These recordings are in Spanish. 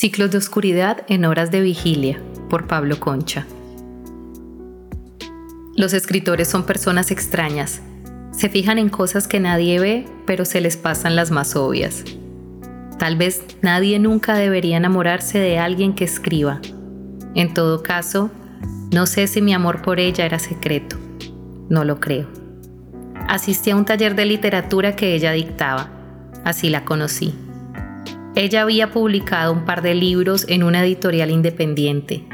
Ciclos de Oscuridad en Horas de Vigilia, por Pablo Concha. Los escritores son personas extrañas. Se fijan en cosas que nadie ve, pero se les pasan las más obvias. Tal vez nadie nunca debería enamorarse de alguien que escriba. En todo caso, no sé si mi amor por ella era secreto. No lo creo. Asistí a un taller de literatura que ella dictaba. Así la conocí. Ella había publicado un par de libros en una editorial independiente.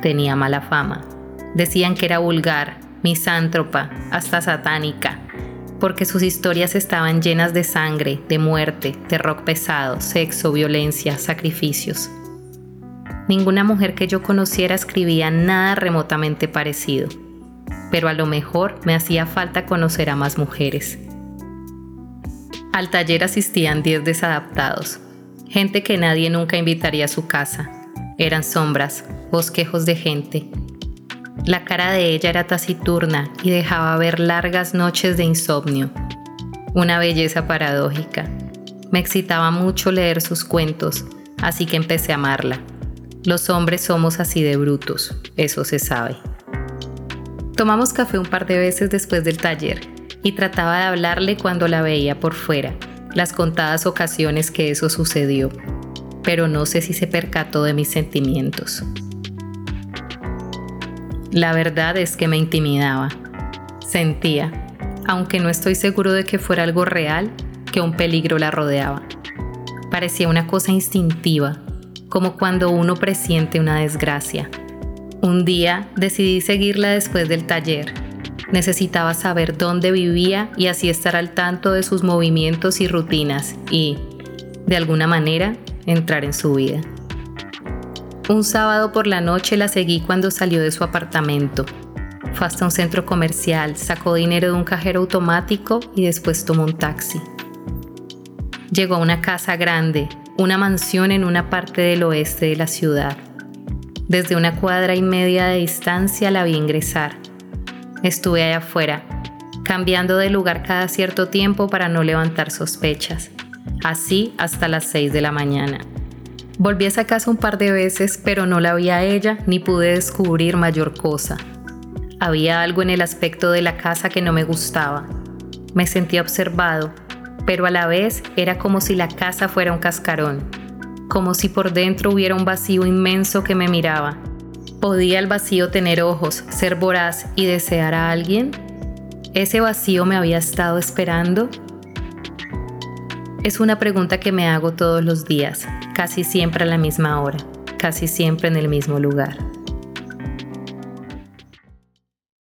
Tenía mala fama. Decían que era vulgar, misántropa, hasta satánica, porque sus historias estaban llenas de sangre, de muerte, de rock pesado, sexo, violencia, sacrificios. Ninguna mujer que yo conociera escribía nada remotamente parecido, pero a lo mejor me hacía falta conocer a más mujeres. Al taller asistían 10 desadaptados, gente que nadie nunca invitaría a su casa. Eran sombras, bosquejos de gente. La cara de ella era taciturna y dejaba ver largas noches de insomnio. Una belleza paradójica. Me excitaba mucho leer sus cuentos, así que empecé a amarla. Los hombres somos así de brutos, eso se sabe. Tomamos café un par de veces después del taller y trataba de hablarle cuando la veía por fuera, las contadas ocasiones que eso sucedió, pero no sé si se percató de mis sentimientos. La verdad es que me intimidaba. Sentía, aunque no estoy seguro de que fuera algo real, que un peligro la rodeaba. Parecía una cosa instintiva, como cuando uno presiente una desgracia. Un día decidí seguirla después del taller Necesitaba saber dónde vivía y así estar al tanto de sus movimientos y rutinas y, de alguna manera, entrar en su vida. Un sábado por la noche la seguí cuando salió de su apartamento. Fue hasta un centro comercial, sacó dinero de un cajero automático y después tomó un taxi. Llegó a una casa grande, una mansión en una parte del oeste de la ciudad. Desde una cuadra y media de distancia la vi ingresar estuve allá afuera, cambiando de lugar cada cierto tiempo para no levantar sospechas. Así hasta las 6 de la mañana. Volví a esa casa un par de veces, pero no la vi a ella ni pude descubrir mayor cosa. Había algo en el aspecto de la casa que no me gustaba. Me sentía observado, pero a la vez era como si la casa fuera un cascarón, como si por dentro hubiera un vacío inmenso que me miraba ¿Podía el vacío tener ojos, ser voraz y desear a alguien? ¿Ese vacío me había estado esperando? Es una pregunta que me hago todos los días, casi siempre a la misma hora, casi siempre en el mismo lugar.